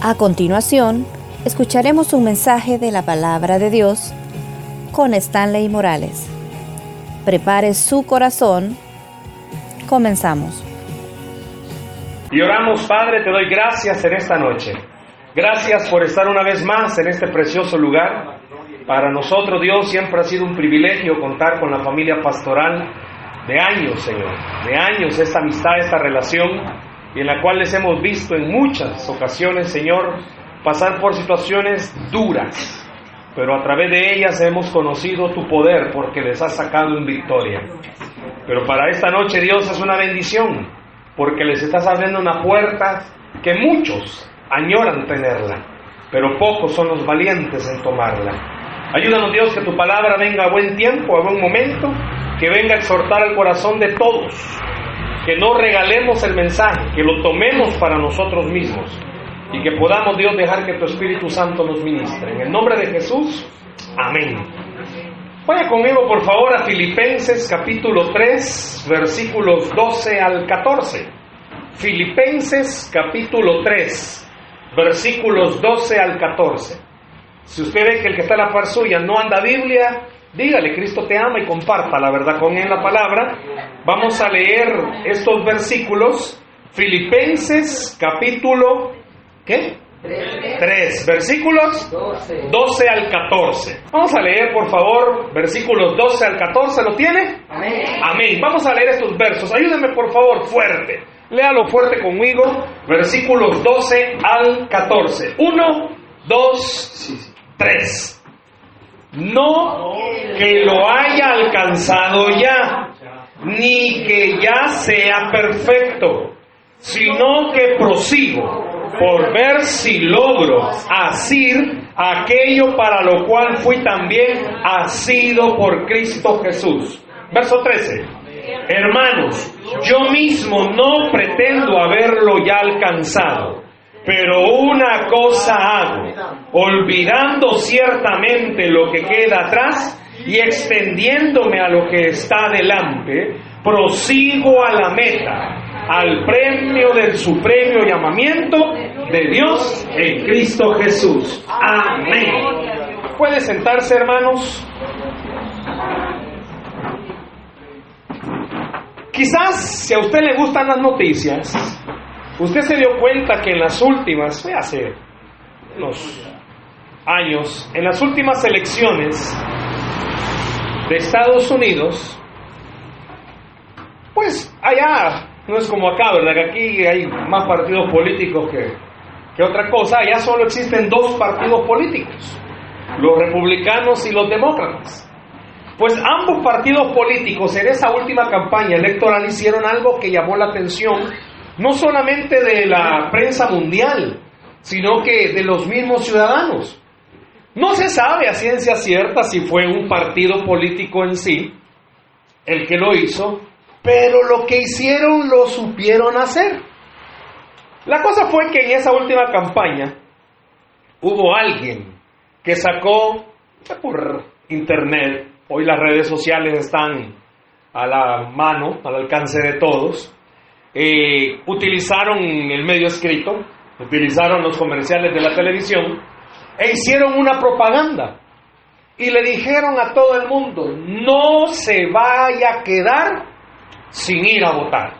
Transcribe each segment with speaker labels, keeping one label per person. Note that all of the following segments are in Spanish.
Speaker 1: A continuación, escucharemos un mensaje de la palabra de Dios con Stanley Morales. Prepare su corazón. Comenzamos.
Speaker 2: Y oramos, Padre, te doy gracias en esta noche. Gracias por estar una vez más en este precioso lugar. Para nosotros, Dios, siempre ha sido un privilegio contar con la familia pastoral de años, Señor. De años esta amistad, esta relación y en la cual les hemos visto en muchas ocasiones, Señor, pasar por situaciones duras, pero a través de ellas hemos conocido tu poder porque les has sacado en victoria. Pero para esta noche, Dios, es una bendición porque les estás abriendo una puerta que muchos añoran tenerla, pero pocos son los valientes en tomarla. Ayúdanos Dios que tu palabra venga a buen tiempo, a buen momento, que venga a exhortar el corazón de todos, que no regalemos el mensaje, que lo tomemos para nosotros mismos y que podamos, Dios, dejar que tu Espíritu Santo nos ministre. En el nombre de Jesús, amén. Vaya conmigo, por favor, a Filipenses capítulo 3, versículos 12 al 14. Filipenses capítulo 3, versículos 12 al 14. Si usted ve que el que está a la par suya no anda Biblia, Dígale, Cristo te ama y comparta la verdad con él la palabra. Vamos a leer estos versículos. Filipenses capítulo, ¿qué? 3, versículos 12. al 14. Vamos a leer, por favor, versículos 12 al 14. ¿Lo tiene?
Speaker 3: Amén.
Speaker 2: Amén. Vamos a leer estos versos. Ayúdenme, por favor, fuerte. Léalo fuerte conmigo. Versículos 12 al 14. 1, 2, 3 no que lo haya alcanzado ya, ni que ya sea perfecto, sino que prosigo por ver si logro asir aquello para lo cual fui también asido por Cristo Jesús. Verso 13. Hermanos, yo mismo no pretendo haberlo ya alcanzado pero una cosa hago, olvidando ciertamente lo que queda atrás y extendiéndome a lo que está delante, prosigo a la meta, al premio del supremo llamamiento de Dios en Cristo Jesús. Amén. ¿Puede sentarse, hermanos? Quizás si a usted le gustan las noticias, Usted se dio cuenta que en las últimas, hace unos años, en las últimas elecciones de Estados Unidos, pues allá no es como acá, ¿verdad? Que aquí hay más partidos políticos que, que otra cosa. Allá solo existen dos partidos políticos, los republicanos y los demócratas. Pues ambos partidos políticos en esa última campaña electoral hicieron algo que llamó la atención no solamente de la prensa mundial, sino que de los mismos ciudadanos. No se sabe a ciencia cierta si fue un partido político en sí el que lo hizo, pero lo que hicieron lo supieron hacer. La cosa fue que en esa última campaña hubo alguien que sacó por internet, hoy las redes sociales están a la mano, al alcance de todos, eh, utilizaron el medio escrito, utilizaron los comerciales de la televisión e hicieron una propaganda y le dijeron a todo el mundo, no se vaya a quedar sin ir a votar.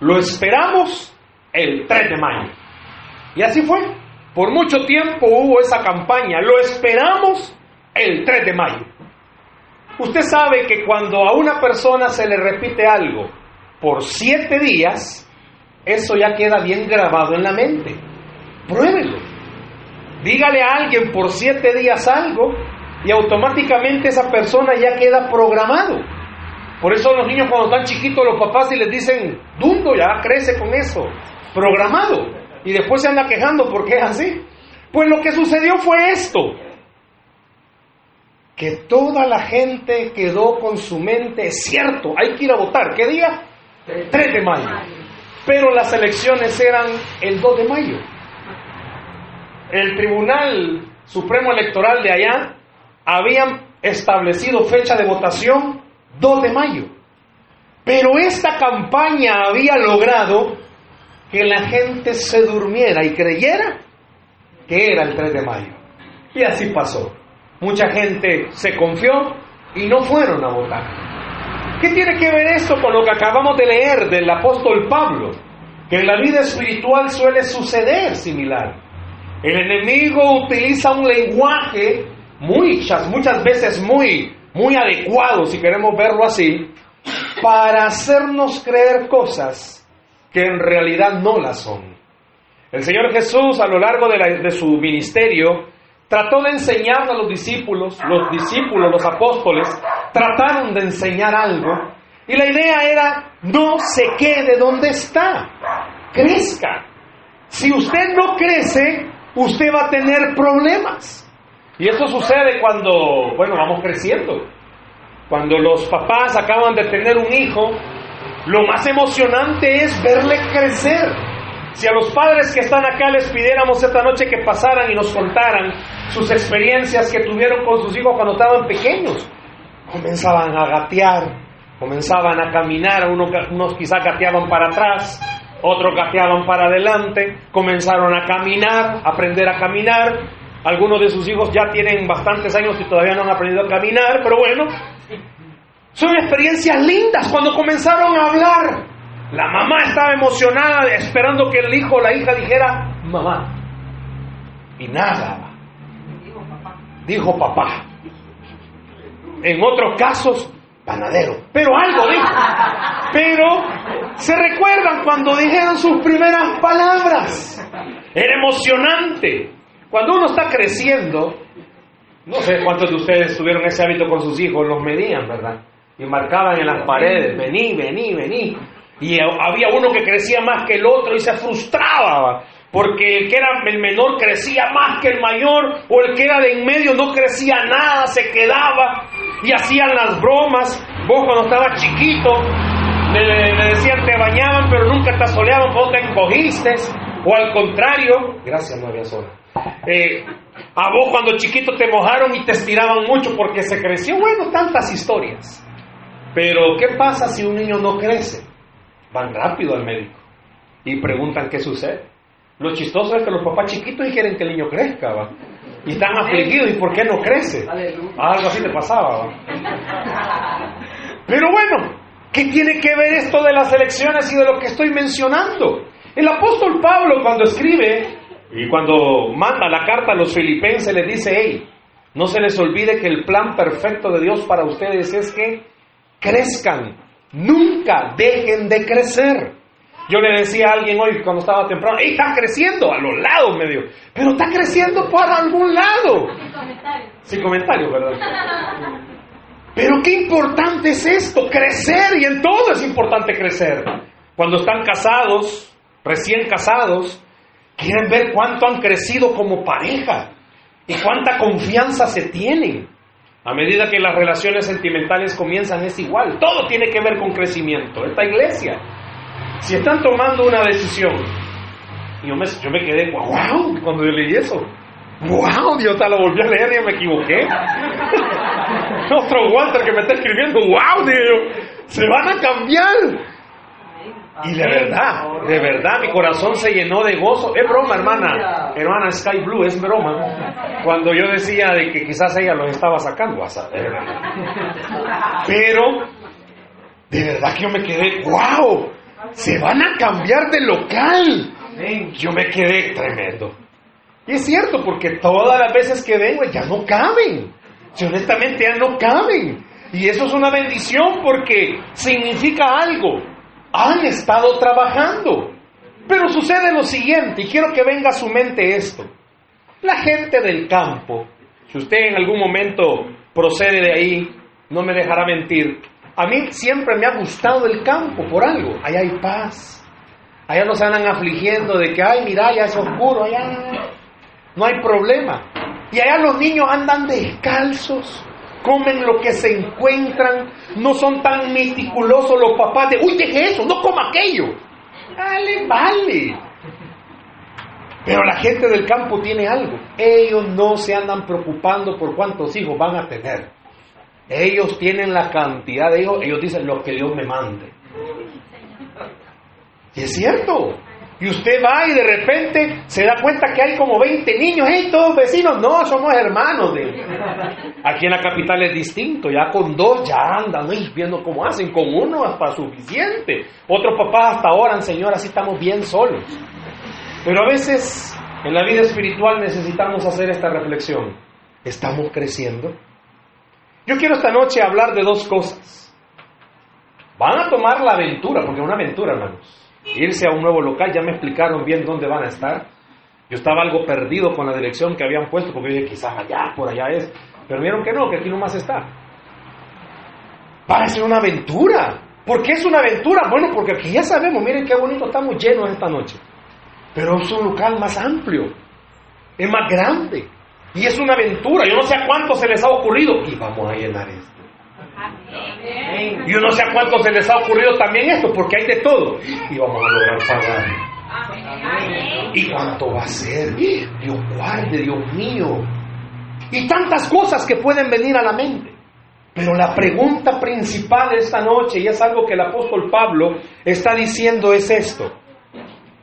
Speaker 2: Lo esperamos el 3 de mayo. Y así fue. Por mucho tiempo hubo esa campaña. Lo esperamos el 3 de mayo. Usted sabe que cuando a una persona se le repite algo por siete días, eso ya queda bien grabado en la mente. Pruébelo. Dígale a alguien por siete días algo y automáticamente esa persona ya queda programado. Por eso los niños cuando están chiquitos, los papás y les dicen, dundo, ya crece con eso, programado. Y después se anda quejando porque es así. Pues lo que sucedió fue esto, que toda la gente quedó con su mente, es cierto, hay que ir a votar. ¿Qué día? 3 de mayo. Pero las elecciones eran el 2 de mayo. El Tribunal Supremo Electoral de allá habían establecido fecha de votación 2 de mayo. Pero esta campaña había logrado que la gente se durmiera y creyera que era el 3 de mayo. Y así pasó. Mucha gente se confió y no fueron a votar. ¿Qué tiene que ver esto con lo que acabamos de leer del apóstol Pablo? Que en la vida espiritual suele suceder similar. El enemigo utiliza un lenguaje muchas, muchas veces muy, muy adecuado, si queremos verlo así, para hacernos creer cosas que en realidad no las son. El Señor Jesús a lo largo de, su ministerio trató de enseñar a los discípulos, los discípulos, los apóstoles, trataron de enseñar algo y la idea era no se quede donde está, crezca. Si usted no crece, usted va a tener problemas. Y eso sucede cuando, bueno, vamos creciendo. Cuando los papás acaban de tener un hijo, lo más emocionante es verle crecer. Si a los padres que están acá les pidiéramos esta noche que pasaran y nos contaran sus experiencias que tuvieron con sus hijos cuando estaban pequeños, comenzaban a gatear, comenzaban a caminar, unos, unos quizás gateaban para atrás, otros gateaban para adelante, comenzaron a caminar, aprender a caminar. Algunos de sus hijos ya tienen bastantes años y todavía no han aprendido a caminar, pero bueno, son experiencias lindas cuando comenzaron a hablar. La mamá estaba emocionada esperando que el hijo o la hija dijera mamá. Y nada. Dijo papá. En otros casos, panadero. Pero algo dijo. Pero se recuerdan cuando dijeron sus primeras palabras. Era emocionante. Cuando uno está creciendo, no sé cuántos de ustedes tuvieron ese hábito con sus hijos, los medían, ¿verdad? y marcaban en las paredes, vení, vení, vení. Y había uno que crecía más que el otro y se frustraba, porque el que era el menor crecía más que el mayor, o el que era de en medio no crecía nada, se quedaba y hacían las bromas. Vos cuando estabas chiquito le, decían te bañaban, pero nunca te asoleaban, vos te encogiste, o al contrario, gracias no había sol. Eh, a vos cuando chiquito te mojaron y te estiraban mucho porque se creció. Bueno, tantas historias. Pero, ¿qué pasa si un niño no crece? Van rápido al médico y preguntan qué sucede. Lo chistoso es que los papás chiquitos quieren que el niño crezca, ¿va? Y están afligidos, ¿y por qué no crece? Algo así te pasaba, ¿va? Pero bueno, ¿qué tiene que ver esto de las elecciones y de lo que estoy mencionando? El apóstol Pablo cuando escribe y cuando manda la carta a los filipenses les dice, hey, no se les olvide que el plan perfecto de Dios para ustedes es que crezcan, nunca dejen de crecer. Yo le decía a alguien hoy cuando estaba temprano, ¡Ey, está creciendo! A los lados medio. Pero está creciendo por algún lado. Sin comentarios. Sin comentarios, ¿verdad? Pero qué importante es esto, crecer. Y en todo es importante crecer. Cuando están casados, recién casados, quieren ver cuánto han crecido como pareja y cuánta confianza se tienen. A medida que las relaciones sentimentales comienzan es igual. Todo tiene que ver con crecimiento. Esta iglesia, si están tomando una decisión, yo me, yo me quedé, wow, cuando yo leí eso. Wow, Dios, te lo volví a leer y me equivoqué. Otro Walter que me está escribiendo, wow, Dios, se van a cambiar. Y de verdad, de verdad, mi corazón se llenó de gozo. Es broma, hermana. Hermana Sky Blue, es broma. Cuando yo decía de que quizás ella los estaba sacando a saber. Pero, de verdad que yo me quedé, wow, se van a cambiar de local. Yo me quedé tremendo. Y es cierto, porque todas las veces que vengo ya no caben. Si honestamente ya no caben. Y eso es una bendición porque significa algo han estado trabajando. Pero sucede lo siguiente, y quiero que venga a su mente esto. La gente del campo, si usted en algún momento procede de ahí, no me dejará mentir. A mí siempre me ha gustado el campo por algo. Allá hay paz. Allá no se andan afligiendo de que, ay, mira, ya es oscuro, allá no hay problema. Y allá los niños andan descalzos comen lo que se encuentran, no son tan meticulosos los papás de, uy, deje eso, no coma aquello. Dale, vale. Pero la gente del campo tiene algo. Ellos no se andan preocupando por cuántos hijos van a tener. Ellos tienen la cantidad de hijos, ellos dicen lo que Dios me mande. Y es cierto. Y usted va y de repente se da cuenta que hay como 20 niños, hey, todos vecinos, no, somos hermanos de... Aquí en la capital es distinto, ya con dos ya andan viendo cómo hacen, con uno hasta suficiente. Otros papás hasta oran, Señor, así estamos bien solos. Pero a veces en la vida espiritual necesitamos hacer esta reflexión. ¿Estamos creciendo? Yo quiero esta noche hablar de dos cosas. Van a tomar la aventura, porque es una aventura, hermanos irse a un nuevo local, ya me explicaron bien dónde van a estar. Yo estaba algo perdido con la dirección que habían puesto, porque dije, quizás allá, por allá es. Pero vieron que no, que aquí nomás está. Ser una aventura. ¿Por qué es una aventura? Bueno, porque aquí ya sabemos, miren qué bonito estamos llenos esta noche. Pero es un local más amplio, es más grande. Y es una aventura. Yo no sé a cuánto se les ha ocurrido. Y vamos a llenar esto. Y yo no sé a cuántos se les ha ocurrido también esto, porque hay de todo. Y vamos a lograr pagar. ¿Y cuánto va a ser? Dios guarde, Dios mío. Y tantas cosas que pueden venir a la mente. Pero la pregunta principal de esta noche, y es algo que el apóstol Pablo está diciendo, es esto.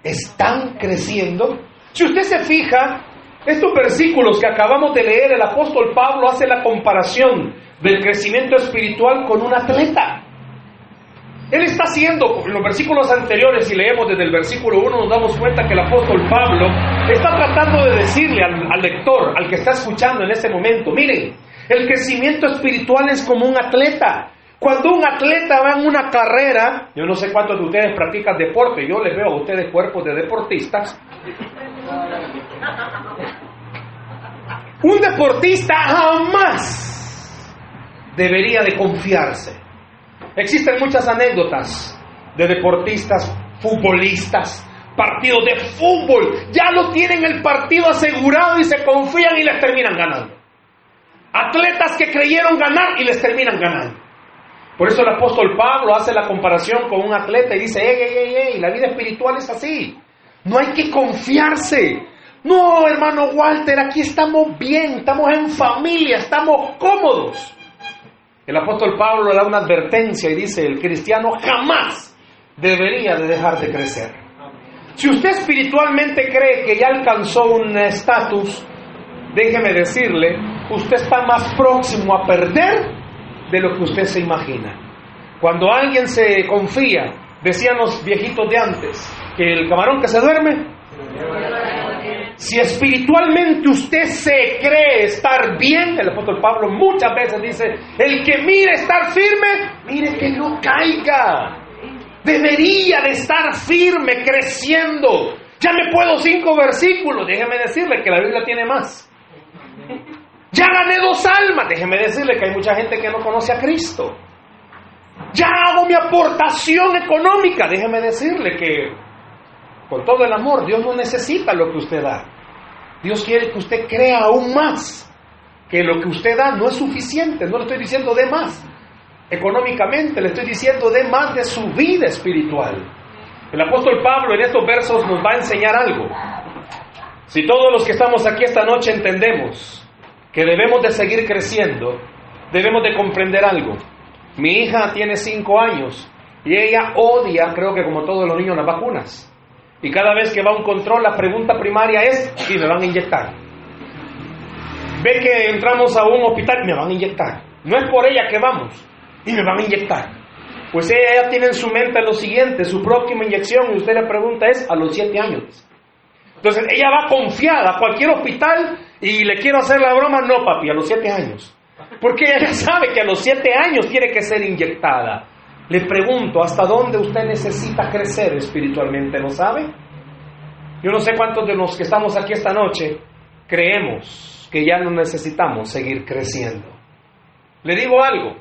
Speaker 2: ¿Están creciendo? Si usted se fija, estos versículos que acabamos de leer, el apóstol Pablo hace la comparación del crecimiento espiritual con un atleta. Él está haciendo, en los versículos anteriores, si leemos desde el versículo 1, nos damos cuenta que el apóstol Pablo está tratando de decirle al, al, lector, al que está escuchando en este momento, miren, el crecimiento espiritual es como un atleta. Cuando un atleta va en una carrera, yo no sé cuántos de ustedes practican deporte, yo les veo a ustedes cuerpos de deportistas. Un deportista jamás debería de confiarse. Existen muchas anécdotas de deportistas, futbolistas, partidos de fútbol. Ya lo tienen el partido asegurado y se confían y les terminan ganando. Atletas que creyeron ganar y les terminan ganando. Por eso el apóstol Pablo hace la comparación con un atleta y dice, ey, ey, ey, ey, la vida espiritual es así. No hay que confiarse. No, hermano Walter, aquí estamos bien, estamos en familia, estamos cómodos. El apóstol Pablo le da una advertencia y dice, el cristiano jamás debería de dejar de crecer. Si usted espiritualmente cree que ya alcanzó un estatus, déjeme decirle, usted está más próximo a perder de lo que usted se imagina. Cuando alguien se confía, decían los viejitos de antes, que el camarón que se duerme si espiritualmente usted se cree estar bien, el apóstol Pablo muchas veces dice, el que mire estar firme, mire que no caiga. Debería de estar firme, creciendo. Ya me puedo cinco versículos, déjeme decirle que la Biblia tiene más. Ya gané dos almas, déjeme decirle que hay mucha gente que no conoce a Cristo. Ya hago mi aportación económica, déjeme decirle que con todo el amor. Dios no necesita lo que usted da. Dios quiere que usted crea aún más que lo que usted da no es suficiente. No le estoy diciendo de más. Económicamente le estoy diciendo de más de su vida espiritual. El apóstol Pablo en estos versos nos va a enseñar algo. Si todos los que estamos aquí esta noche entendemos que debemos de seguir creciendo, debemos de comprender algo. Mi hija tiene cinco años y ella odia, creo que como todos los niños, las vacunas. Y cada vez que va a un control, la pregunta primaria es si me van a inyectar. Ve que entramos a un hospital, me van a inyectar. No es por ella que vamos, y me van a inyectar. Pues ella ya tiene en su mente lo siguiente, su próxima inyección, y usted le pregunta es a los siete años. Entonces ella va confiada a cualquier hospital y le quiero hacer la broma, no papi, a los siete años. Porque ella sabe que a los siete años tiene que ser inyectada. Le pregunto, ¿hasta dónde usted necesita crecer espiritualmente? ¿Lo sabe? Yo no sé cuántos de los que estamos aquí esta noche creemos que ya no necesitamos seguir creciendo. Le digo algo,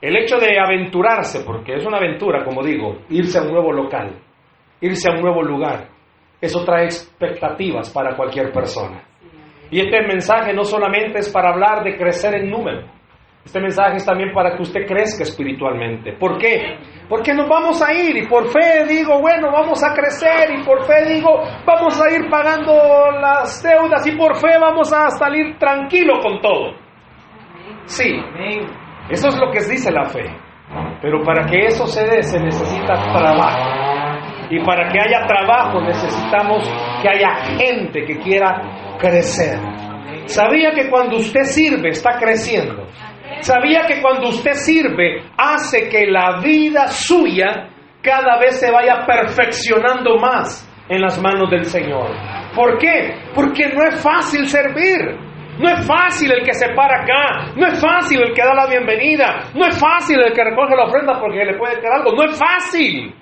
Speaker 2: el hecho de aventurarse, porque es una aventura, como digo, irse a un nuevo local, irse a un nuevo lugar, eso trae expectativas para cualquier persona. Y este mensaje no solamente es para hablar de crecer en número, este mensaje es también para que usted crezca espiritualmente. ¿Por qué? Porque nos vamos a ir y por fe digo, bueno, vamos a crecer y por fe digo, vamos a ir pagando las deudas y por fe vamos a salir tranquilo con todo. Sí, eso es lo que dice la fe. Pero para que eso se dé se necesita trabajo. Y para que haya trabajo necesitamos que haya gente que quiera crecer. Sabía que cuando usted sirve está creciendo. Sabía que cuando usted sirve hace que la vida suya cada vez se vaya perfeccionando más en las manos del Señor. ¿Por qué? Porque no es fácil servir. No es fácil el que se para acá, no es fácil el que da la bienvenida, no es fácil el que recoge la ofrenda porque le puede quedar algo, no es fácil.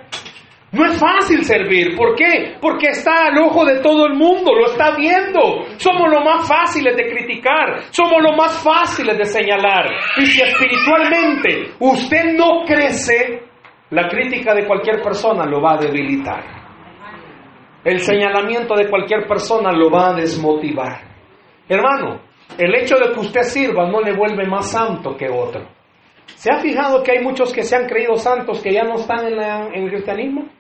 Speaker 2: No es fácil servir. ¿Por qué? Porque está al ojo de todo el mundo, lo está viendo. Somos los más fáciles de criticar, somos los más fáciles de señalar. Y si espiritualmente usted no crece, la crítica de cualquier persona lo va a debilitar. El señalamiento de cualquier persona lo va a desmotivar. Hermano, el hecho de que usted sirva no le vuelve más santo que otro. ¿Se ha fijado que hay muchos que se han creído santos que ya no están en el cristianismo?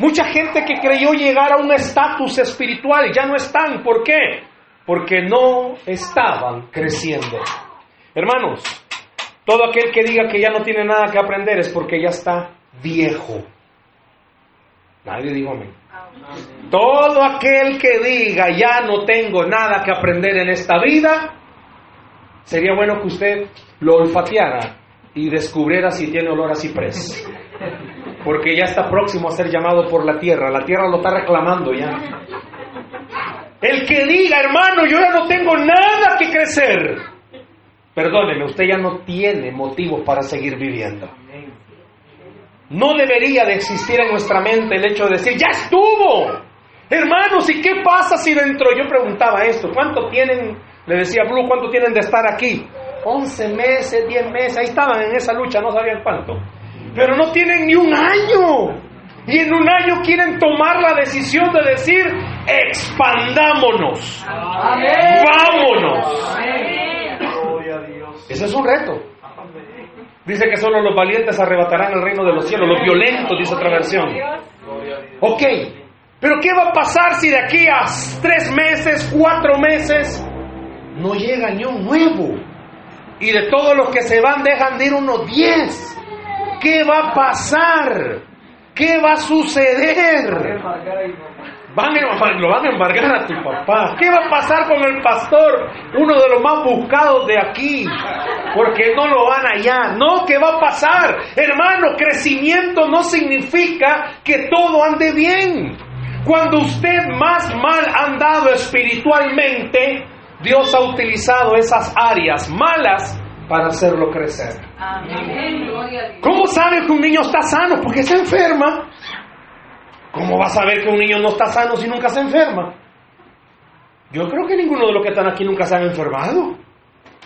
Speaker 2: Mucha gente que creyó llegar a un estatus espiritual ya no están. ¿Por qué? Porque no estaban creciendo. Hermanos, todo aquel que diga que ya no tiene nada que aprender es porque ya está viejo. Nadie dijo amén. Todo aquel que diga ya no tengo nada que aprender en esta vida, sería bueno que usted lo olfateara y descubriera si tiene olor a ciprés. Porque ya está próximo a ser llamado por la tierra. La tierra lo está reclamando ya. El que diga, hermano, yo ya no tengo nada que crecer. Perdóneme, usted ya no tiene motivos para seguir viviendo. No debería de existir en nuestra mente el hecho de decir, ya estuvo. Hermanos, ¿y qué pasa si dentro? Yo preguntaba esto, ¿cuánto tienen, le decía Blue, cuánto tienen de estar aquí? 11 meses, 10 meses, ahí estaban en esa lucha, no sabían cuánto. Pero no tienen ni un año. Y en un año quieren tomar la decisión de decir, expandámonos. Vámonos. Ese es un reto. Dice que solo los valientes arrebatarán el reino de los cielos, los violentos, dice otra versión. Ok, pero ¿qué va a pasar si de aquí a tres meses, cuatro meses, no llega ni un nuevo? Y de todos los que se van dejan de ir unos diez. ¿Qué va a pasar? ¿Qué va a suceder? Van a, lo van a embargar a tu papá. ¿Qué va a pasar con el pastor? Uno de los más buscados de aquí. Porque no lo van allá. No, ¿qué va a pasar? Hermano, crecimiento no significa que todo ande bien. Cuando usted más mal andado espiritualmente, Dios ha utilizado esas áreas malas para hacerlo crecer. ¿Cómo sabe que un niño está sano? Porque se enferma. ¿Cómo va a saber que un niño no está sano si nunca se enferma? Yo creo que ninguno de los que están aquí nunca se han enfermado.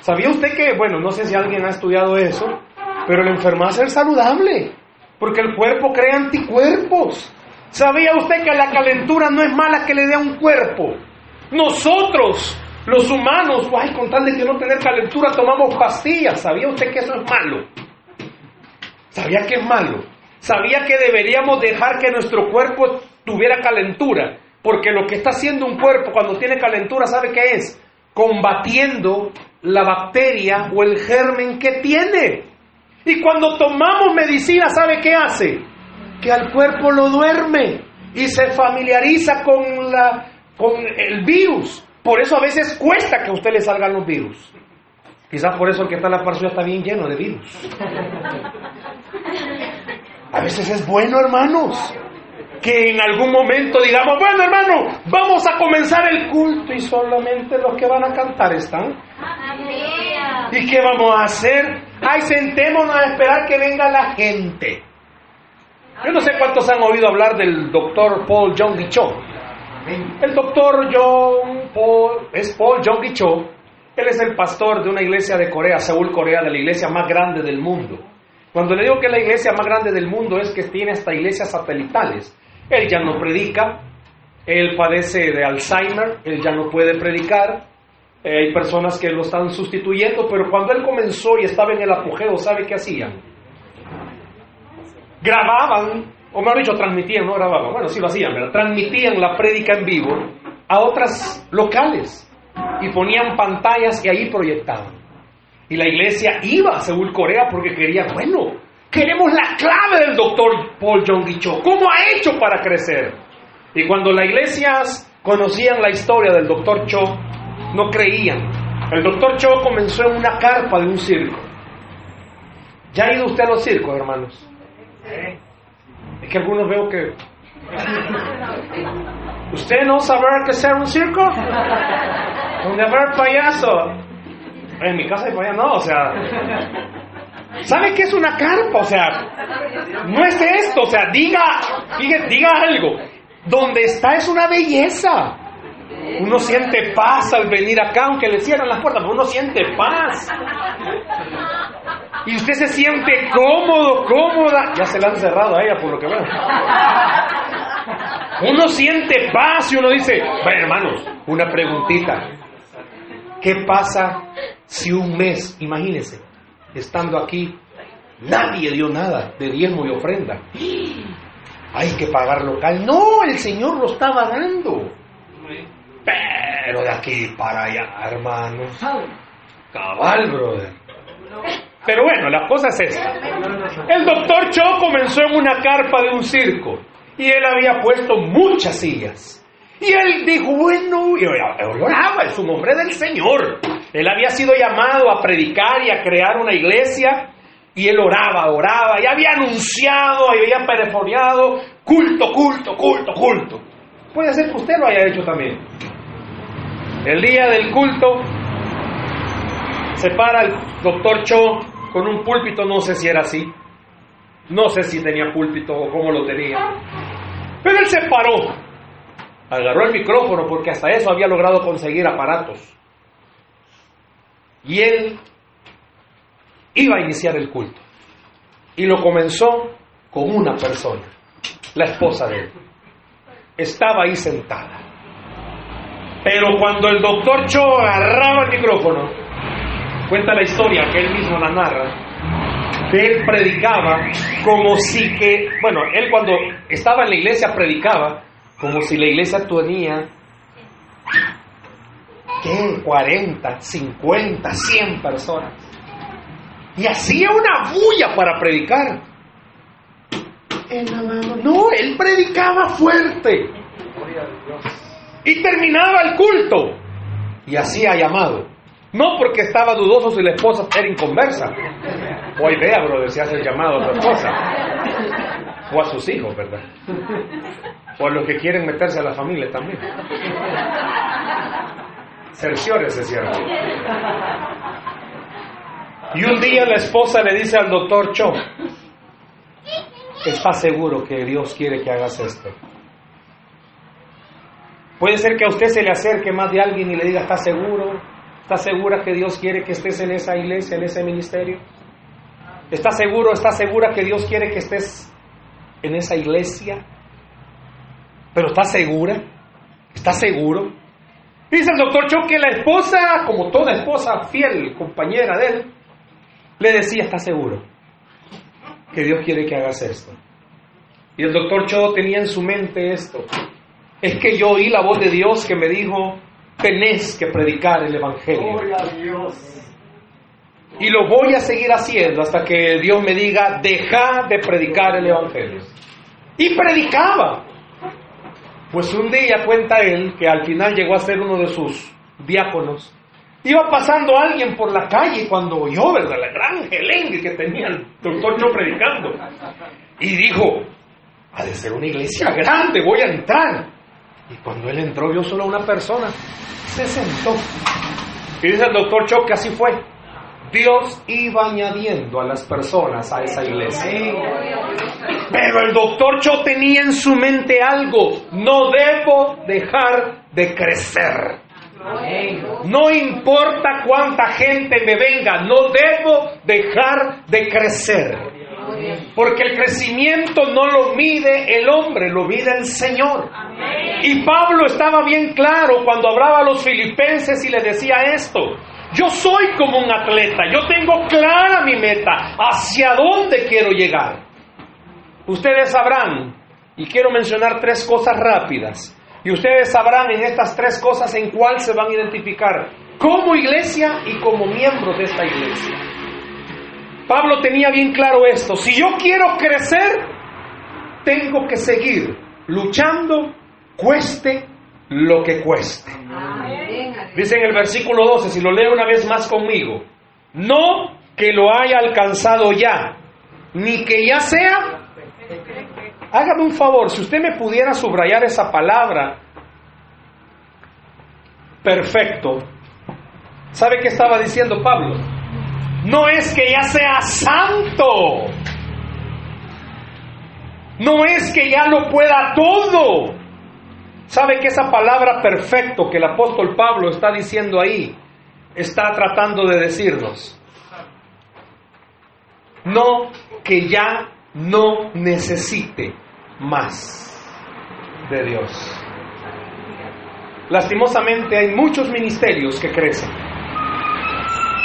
Speaker 2: ¿Sabía usted que, bueno, no sé si alguien ha estudiado eso, pero el enfermarse es saludable, porque el cuerpo crea anticuerpos. ¿Sabía usted que la calentura no es mala que le dé a un cuerpo? Nosotros, los humanos, ay, con tal de que no tener calentura, tomamos pastillas. ¿Sabía usted que eso es malo? ¿Sabía que es malo? ¿Sabía que deberíamos dejar que nuestro cuerpo tuviera calentura? Porque lo que está haciendo un cuerpo cuando tiene calentura, ¿sabe qué es? Combatiendo la bacteria o el germen que tiene. Y cuando tomamos medicina, ¿sabe qué hace? Que al cuerpo lo duerme y se familiariza con, la, con el virus. Por eso a veces cuesta que a usted le salgan los virus. Quizás por eso el que está en la parcela está bien lleno de virus. A veces es bueno, hermanos, que en algún momento digamos, bueno, hermano, vamos a comenzar el culto y solamente los que van a cantar están. ¿Y qué vamos a hacer? Ay, sentémonos a esperar que venga la gente. Yo no sé cuántos han oído hablar del doctor Paul John Cho. El doctor John Paul es Paul John Cho. Él es el pastor de una iglesia de Corea, Seúl, Corea, de la iglesia más grande del mundo. Cuando le digo que la iglesia más grande del mundo es que tiene hasta iglesias satelitales. Él ya no predica, él padece de Alzheimer, él ya no puede predicar, eh, hay personas que lo están sustituyendo, pero cuando él comenzó y estaba en el apogeo, ¿sabe qué hacían? Grababan, o mejor dicho, transmitían, no grababan, bueno, sí lo hacían, ¿verdad? Transmitían la prédica en vivo a otras locales y ponían pantallas y ahí proyectaban. Y la iglesia iba a Seúl, Corea, porque quería, bueno, Queremos la clave del doctor Paul John Cho. ¿Cómo ha hecho para crecer? Y cuando las iglesias conocían la historia del doctor Cho, no creían. El doctor Cho comenzó en una carpa de un circo. ¿Ya ha ido usted a los circos, hermanos? Es que algunos veo que... ¿Usted no sabe qué es un circo? Donde haber payaso. En mi casa hay payaso, no, o sea... ¿Sabe qué es una carpa? O sea, no es esto, o sea, diga, diga, diga algo. Donde está es una belleza. Uno siente paz al venir acá, aunque le cierran las puertas, pero uno siente paz. Y usted se siente cómodo, cómoda. Ya se la han cerrado a ella, por lo que veo. Uno siente paz y uno dice, bueno, hermanos, una preguntita. ¿Qué pasa si un mes, imagínense, estando aquí, nadie dio nada de diezmo y ofrenda? Hay que pagar local. No, el Señor lo estaba dando. Pero de aquí para allá, hermanos. Cabal, brother. Pero bueno, la cosa es esta. El doctor Cho comenzó en una carpa de un circo y él había puesto muchas sillas. Y él dijo, bueno, y oraba, es un hombre del Señor. Él había sido llamado a predicar y a crear una iglesia y él oraba, oraba y había anunciado, y había perefoniado culto, culto, culto, culto. Puede ser que usted lo haya hecho también. El día del culto se para el doctor Cho con un púlpito, no sé si era así, no sé si tenía púlpito o cómo lo tenía, pero él se paró, agarró el micrófono porque hasta eso había logrado conseguir aparatos y él iba a iniciar el culto y lo comenzó con una persona, la esposa de él. Estaba ahí sentada. Pero cuando el doctor Cho agarraba el micrófono, cuenta la historia que él mismo la narra, él predicaba como si que, bueno, él cuando estaba en la iglesia predicaba como si la iglesia tenía, ¿qué? 40, 50, 100 personas. Y hacía una bulla para predicar. No, él predicaba fuerte. Y terminaba el culto. Y hacía llamado. No porque estaba dudoso si la esposa era inconversa. O idea, bro, si hace el llamado a su esposa. O a sus hijos, ¿verdad? O a los que quieren meterse a la familia también. Cerciores, es cierto. Y un día la esposa le dice al doctor Cho, ¿estás seguro que Dios quiere que hagas esto? Puede ser que a usted se le acerque más de alguien y le diga, ¿estás seguro? ¿Estás segura que Dios quiere que estés en esa iglesia, en ese ministerio? ¿Estás seguro, estás segura que Dios quiere que estés en esa iglesia? ¿Pero estás segura? ¿Estás seguro? Dice el doctor Cho que la esposa, como toda esposa fiel, compañera de él, le decía, ¿estás seguro? Que Dios quiere que hagas esto. Y el doctor Cho tenía en su mente esto. Es que yo oí la voz de Dios que me dijo, tenés que predicar el Evangelio. Y lo voy a seguir haciendo hasta que Dios me diga, deja de predicar el Evangelio. Y predicaba. Pues un día cuenta él que al final llegó a ser uno de sus diáconos Iba pasando alguien por la calle cuando oyó, ¿verdad? La gran gelengue que tenía el doctor Cho predicando. Y dijo, ha de ser una iglesia grande, voy a entrar. Y cuando él entró vio solo una persona, se sentó. Y dice el doctor Cho que así fue. Dios iba añadiendo a las personas a esa iglesia. Pero el doctor Cho tenía en su mente algo, no debo dejar de crecer. No importa cuánta gente me venga, no debo dejar de crecer. Porque el crecimiento no lo mide el hombre, lo mide el Señor. Y Pablo estaba bien claro cuando hablaba a los filipenses y le decía esto. Yo soy como un atleta, yo tengo clara mi meta, hacia dónde quiero llegar. Ustedes sabrán, y quiero mencionar tres cosas rápidas. Y ustedes sabrán en estas tres cosas en cuál se van a identificar como iglesia y como miembros de esta iglesia. Pablo tenía bien claro esto. Si yo quiero crecer, tengo que seguir luchando, cueste lo que cueste. Dice en el versículo 12, si lo leo una vez más conmigo, no que lo haya alcanzado ya, ni que ya sea. Hágame un favor, si usted me pudiera subrayar esa palabra, perfecto. ¿Sabe qué estaba diciendo Pablo? No es que ya sea santo. No es que ya lo pueda todo. ¿Sabe que esa palabra perfecto que el apóstol Pablo está diciendo ahí está tratando de decirnos? No que ya no necesite más de Dios. Lastimosamente hay muchos ministerios que crecen.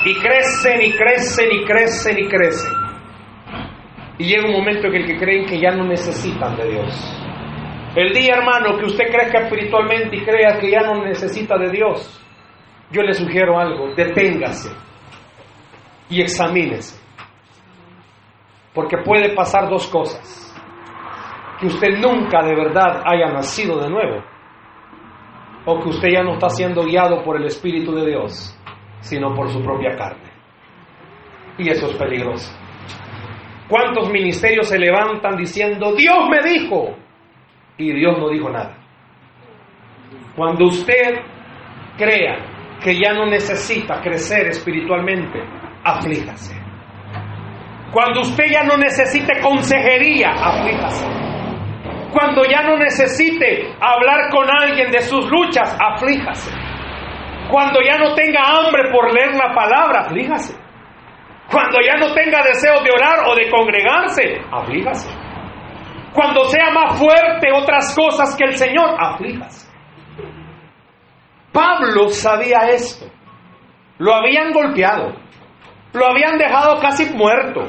Speaker 2: Y crecen y crecen y crecen y crecen. Y llega un momento en el que creen que ya no necesitan de Dios. El día, hermano, que usted crezca espiritualmente y crea que ya no necesita de Dios, yo le sugiero algo, deténgase y examínese. Porque puede pasar dos cosas. Que usted nunca de verdad haya nacido de nuevo. O que usted ya no está siendo guiado por el Espíritu de Dios, sino por su propia carne. Y eso es peligroso. ¿Cuántos ministerios se levantan diciendo, Dios me dijo? Y Dios no dijo nada. Cuando usted crea que ya no necesita crecer espiritualmente, aflíjase. Cuando usted ya no necesite consejería, aflíjase. Cuando ya no necesite hablar con alguien de sus luchas, aflíjase. Cuando ya no tenga hambre por leer la palabra, aflíjase. Cuando ya no tenga deseo de orar o de congregarse, aflíjase. Cuando sea más fuerte otras cosas que el Señor, aflíjase. Pablo sabía esto. Lo habían golpeado. Lo habían dejado casi muerto.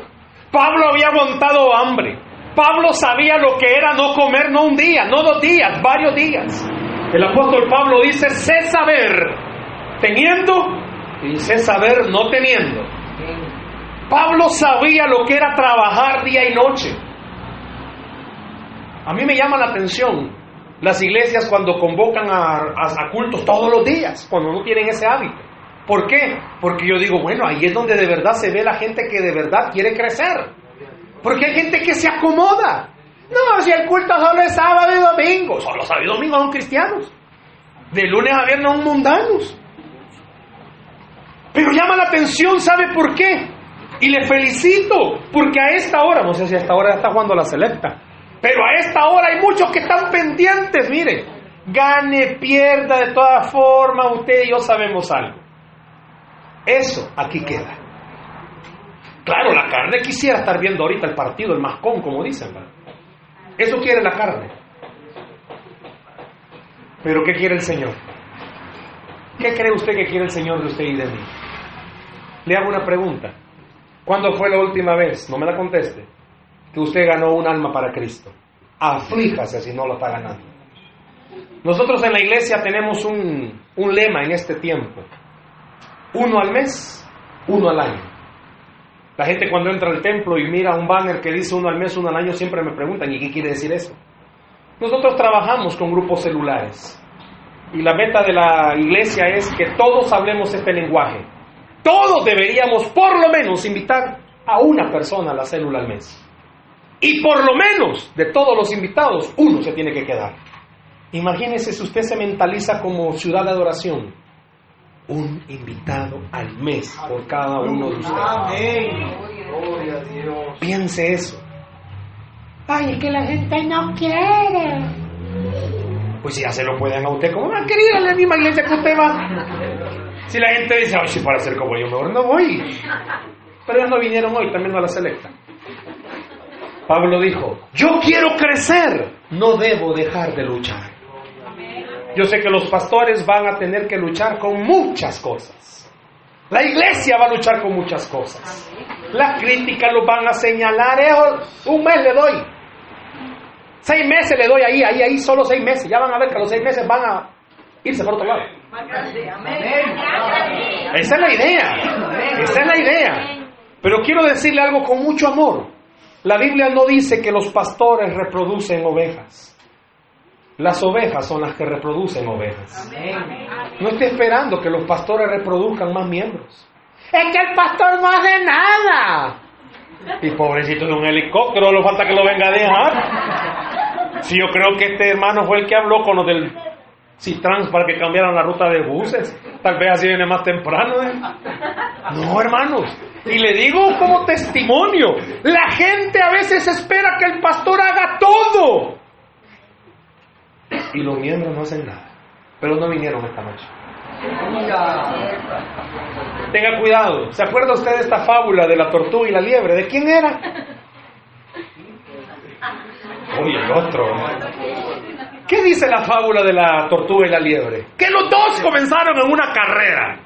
Speaker 2: Pablo había aguantado hambre. Pablo sabía lo que era no comer no un día, no dos días, varios días. El apóstol Pablo dice, sé saber teniendo sé saber no teniendo. Pablo sabía lo que era trabajar día y noche. A mí me llama la atención las iglesias cuando convocan a, a, a, cultos todos los días, cuando no tienen ese hábito. ¿Por qué? Porque yo digo, bueno, ahí es donde de verdad se ve la gente que de verdad quiere crecer. Porque hay gente que se acomoda. No, si el culto solo es sábado y domingo, solo sábado y domingo son cristianos. De lunes a viernes son mundanos. Pero llama la atención, ¿sabe por qué? Y le felicito, porque a esta hora, no sé si a esta hora está jugando la selecta, pero a esta hora hay muchos que están pendientes, mire, gane, pierda, de todas formas, usted y yo sabemos algo. Eso aquí queda. Claro, la carne quisiera estar viendo ahorita el partido, el mascón, como dicen, ¿verdad? Eso quiere la carne. Pero ¿qué quiere el Señor? ¿Qué cree usted que quiere el Señor de usted y de mí? Le hago una pregunta. ¿Cuándo fue la última vez? No me la conteste. Que usted ganó un alma para Cristo. Aflíjase si no lo está ganando. Nosotros en la iglesia tenemos un, un lema en este tiempo. Uno al mes, uno al año. La gente cuando entra al templo y mira un banner que dice uno al mes, uno al año, siempre me preguntan, ¿y qué quiere decir eso? Nosotros trabajamos con grupos celulares. Y la meta de la iglesia es que todos hablemos este lenguaje. Todos deberíamos por lo menos invitar a una persona a la célula al mes. Y por lo menos de todos los invitados, uno se tiene que quedar. Imagínese si usted se mentaliza como ciudad de adoración. Un invitado al mes por cada uno de ustedes.
Speaker 3: Amén. Gloria a Dios.
Speaker 2: Piense eso.
Speaker 4: Ay, es que la gente no quiere.
Speaker 2: Pues si ya se lo pueden a usted, como más querida la misma iglesia que usted va. Si la gente dice, si para ser como yo, mejor no voy. Pero ellos no vinieron hoy, también a la selecta. Pablo dijo, yo quiero crecer, no debo dejar de luchar. Yo sé que los pastores van a tener que luchar con muchas cosas. La iglesia va a luchar con muchas cosas. La crítica lo van a señalar. Eso, un mes le doy. Seis meses le doy ahí, ahí, ahí, solo seis meses. Ya van a ver que los seis meses van a irse por otro lado. Esa es la idea. Esa es la idea. Pero quiero decirle algo con mucho amor. La Biblia no dice que los pastores reproducen ovejas. Las ovejas son las que reproducen ovejas. No esté esperando que los pastores reproduzcan más miembros.
Speaker 4: Es que el pastor no hace nada.
Speaker 2: Y pobrecito de un helicóptero, no falta que lo venga a dejar. Si yo creo que este hermano fue el que habló con los del Citrans para que cambiaran la ruta de buses. Tal vez así viene más temprano. ¿eh? No, hermanos. Y le digo como testimonio, la gente a veces espera que el pastor haga todo. Y los miembros no hacen nada. Pero no vinieron esta noche. Tenga cuidado. ¿Se acuerda usted de esta fábula de la tortuga y la liebre? ¿De quién era? Uy, el otro. ¿Qué dice la fábula de la tortuga y la liebre? Que los dos comenzaron en una carrera.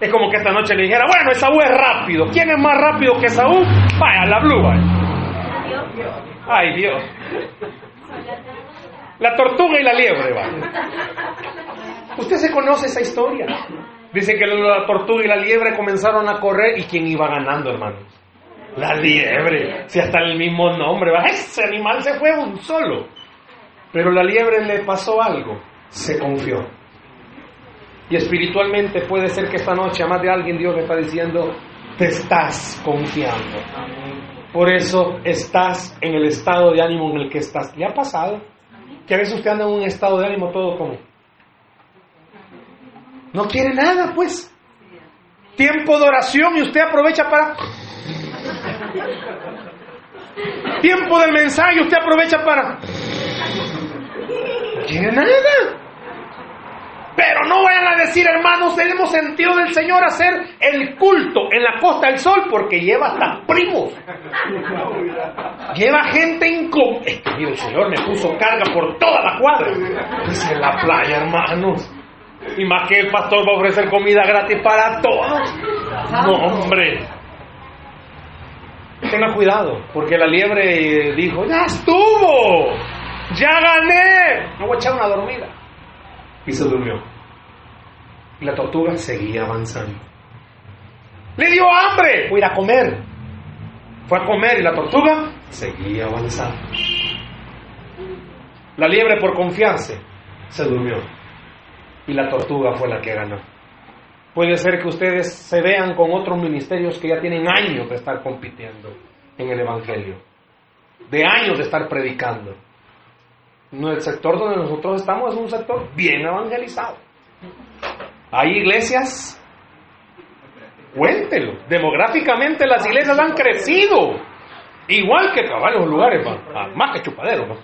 Speaker 2: Es como que esta noche le dijera, bueno, Esaú es rápido. ¿Quién es más rápido que Esaú? Vaya, la blue. Ay, Dios. La tortuga y la liebre, va. Usted se conoce esa historia. Dice que la tortuga y la liebre comenzaron a correr y quién iba ganando, hermanos. La liebre. Si hasta el mismo nombre, va. Ese animal se fue un solo. Pero la liebre le pasó algo. Se confió. Y espiritualmente puede ser que esta noche a más de alguien Dios le está diciendo, te estás confiando. Por eso estás en el estado de ánimo en el que estás. ¿Le ha pasado? Que a veces usted anda en un estado de ánimo todo como... No quiere nada, pues. Tiempo de oración y usted aprovecha para... Tiempo del mensaje usted aprovecha para... Quiere nada. Pero no vayan a decir, hermanos, hemos sentido del Señor hacer el culto en la Costa del Sol porque lleva hasta primos. Lleva gente que mire, el Señor me puso carga por toda la cuadra. Es en la playa, hermanos. Y más que el pastor va a ofrecer comida gratis para todos. No, hombre. Tenga cuidado, porque la liebre dijo, ya estuvo, ya gané. Me voy a echar una dormida. Y se durmió. Y la tortuga seguía avanzando. Le dio hambre, fue a ir a comer. Fue a comer y la tortuga seguía avanzando. La liebre por confiarse se durmió. Y la tortuga fue la que ganó. Puede ser que ustedes se vean con otros ministerios que ya tienen años de estar compitiendo en el Evangelio. De años de estar predicando. El sector donde nosotros estamos es un sector bien evangelizado. Hay iglesias, cuéntelo, demográficamente las iglesias han crecido, igual que los lugares, ah, más que chupaderos. ¿no?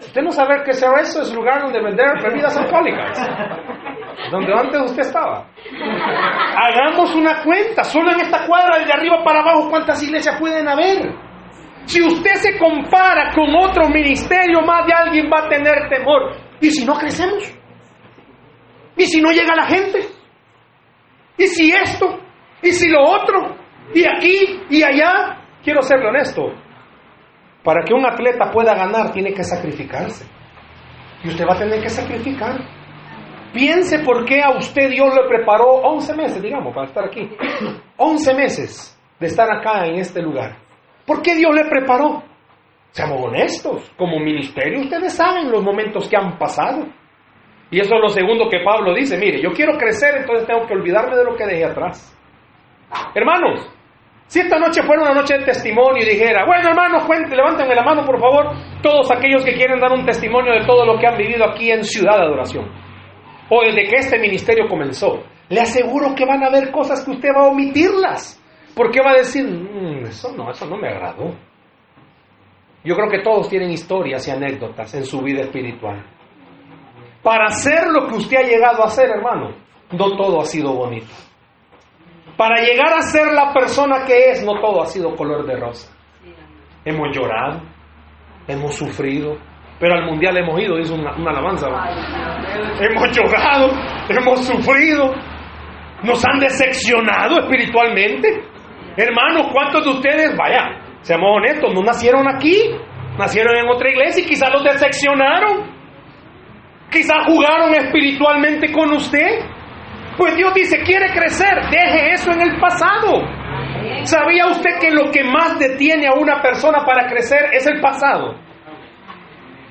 Speaker 2: Usted no sabe qué será eso, es lugar donde vender bebidas alcohólicas, donde antes usted estaba. Hagamos una cuenta, solo en esta cuadra de arriba para abajo, ¿cuántas iglesias pueden haber? Si usted se compara con otro ministerio, más de alguien va a tener temor. ¿Y si no crecemos? ¿Y si no llega la gente? ¿Y si esto? ¿Y si lo otro? ¿Y aquí? ¿Y allá? Quiero serle honesto. Para que un atleta pueda ganar, tiene que sacrificarse. Y usted va a tener que sacrificar. Piense por qué a usted Dios le preparó 11 meses, digamos, para estar aquí. 11 meses de estar acá en este lugar. ¿Por qué Dios le preparó? Seamos honestos, como ministerio ustedes saben los momentos que han pasado. Y eso es lo segundo que Pablo dice, mire, yo quiero crecer, entonces tengo que olvidarme de lo que dejé atrás. Hermanos, si esta noche fuera una noche de testimonio y dijera, bueno hermanos, cuenten, levántenme la mano por favor, todos aquellos que quieren dar un testimonio de todo lo que han vivido aquí en Ciudad de Adoración, o desde que este ministerio comenzó, le aseguro que van a haber cosas que usted va a omitirlas, porque va a decir, "Mm, eso no, eso no me agradó. Yo creo que todos tienen historias y anécdotas en su vida espiritual. Para hacer lo que usted ha llegado a hacer, hermano, no todo ha sido bonito. Para llegar a ser la persona que es, no todo ha sido color de rosa. Hemos llorado, hemos sufrido, pero al mundial hemos ido, dice una, una alabanza. Hemos llorado, hemos sufrido, nos han decepcionado espiritualmente. Hermanos, ¿cuántos de ustedes, vaya, seamos honestos, no nacieron aquí? Nacieron en otra iglesia y quizás los decepcionaron. Quizás jugaron espiritualmente con usted. Pues Dios dice, quiere crecer, deje eso en el pasado. ¿Sabía usted que lo que más detiene a una persona para crecer es el pasado?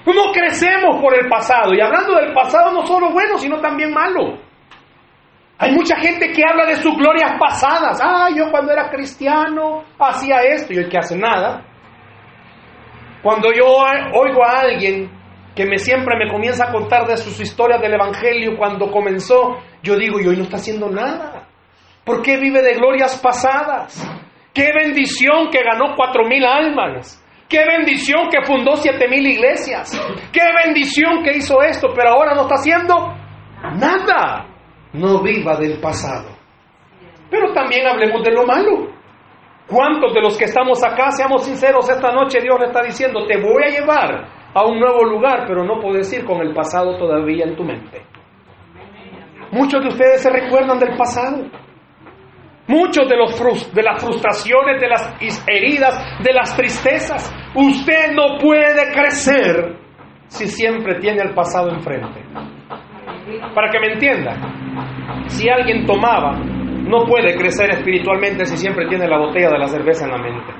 Speaker 2: No crecemos por el pasado. Y hablando del pasado, no solo bueno, sino también malo. Hay mucha gente que habla de sus glorias pasadas. Ah, yo cuando era cristiano hacía esto y el que hace nada. Cuando yo oigo a alguien que me siempre me comienza a contar de sus historias del Evangelio cuando comenzó, yo digo, y hoy no está haciendo nada. ¿Por qué vive de glorias pasadas? Qué bendición que ganó cuatro mil almas. Qué bendición que fundó siete mil iglesias. Qué bendición que hizo esto, pero ahora no está haciendo nada. No viva del pasado. Pero también hablemos de lo malo. ¿Cuántos de los que estamos acá, seamos sinceros, esta noche Dios le está diciendo, te voy a llevar a un nuevo lugar, pero no puedes ir con el pasado todavía en tu mente? Muchos de ustedes se recuerdan del pasado. Muchos de, los, de las frustraciones, de las heridas, de las tristezas. Usted no puede crecer si siempre tiene el pasado enfrente. Para que me entienda, si alguien tomaba, no puede crecer espiritualmente si siempre tiene la botella de la cerveza en la mente.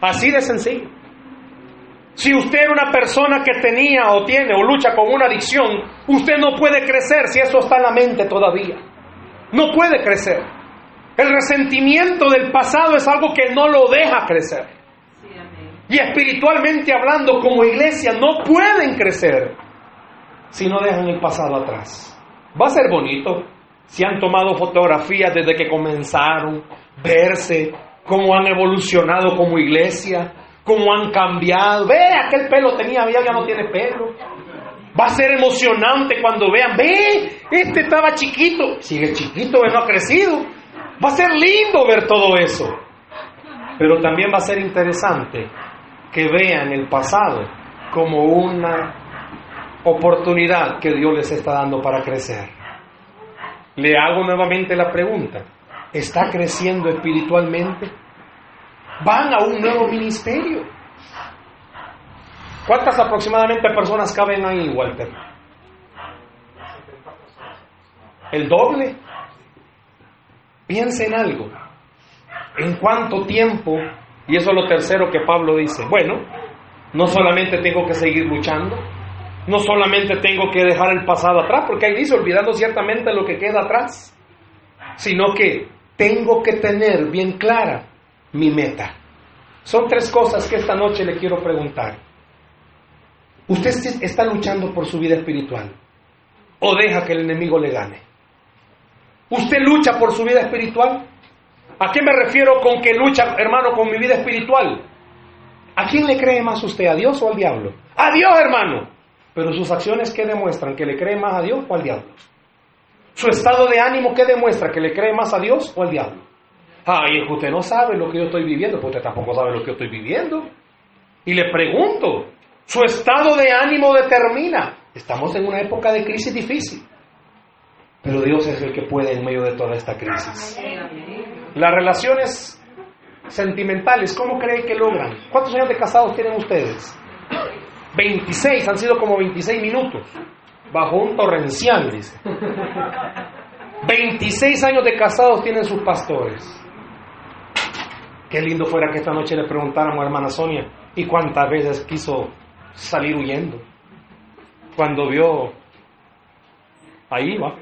Speaker 2: Así de sencillo. Si usted era una persona que tenía o tiene o lucha con una adicción, usted no puede crecer si eso está en la mente todavía no puede crecer. El resentimiento del pasado es algo que no lo deja crecer. Y espiritualmente hablando, como iglesia, no pueden crecer si no dejan el pasado atrás. Va a ser bonito si han tomado fotografías desde que comenzaron, verse cómo han evolucionado como iglesia, cómo han cambiado. Ve, aquel pelo tenía, ya no tiene pelo. Va a ser emocionante cuando vean, ve, este estaba chiquito, sigue chiquito, no ha crecido. Va a ser lindo ver todo eso. Pero también va a ser interesante que vean el pasado como una oportunidad que Dios les está dando para crecer. Le hago nuevamente la pregunta, ¿está creciendo espiritualmente? ¿Van a un nuevo ministerio? ¿Cuántas aproximadamente personas caben ahí, Walter? ¿El doble? Piensa en algo. ¿En cuánto tiempo? Y eso es lo tercero que Pablo dice. Bueno, no solamente tengo que seguir luchando, no solamente tengo que dejar el pasado atrás, porque ahí dice, olvidando ciertamente lo que queda atrás, sino que tengo que tener bien clara mi meta. Son tres cosas que esta noche le quiero preguntar. ¿Usted está luchando por su vida espiritual o deja que el enemigo le gane? ¿Usted lucha por su vida espiritual? ¿A qué me refiero con que lucha, hermano, con mi vida espiritual? ¿A quién le cree más usted, a Dios o al diablo? A Dios, hermano. Pero sus acciones, ¿qué demuestran? ¿Que le cree más a Dios o al diablo? Su estado de ánimo, ¿qué demuestra? ¿Que le cree más a Dios o al diablo? Ay, usted no sabe lo que yo estoy viviendo, pues usted tampoco sabe lo que yo estoy viviendo. Y le pregunto, su estado de ánimo determina. Estamos en una época de crisis difícil. Pero Dios es el que puede en medio de toda esta crisis. Las relaciones sentimentales, ¿cómo cree que logran? ¿Cuántos años de casados tienen ustedes? 26, han sido como 26 minutos. Bajo un torrencial, dice. 26 años de casados tienen sus pastores. Qué lindo fuera que esta noche le preguntáramos a hermana Sonia, ¿y cuántas veces quiso salir huyendo. Cuando vio, ahí va.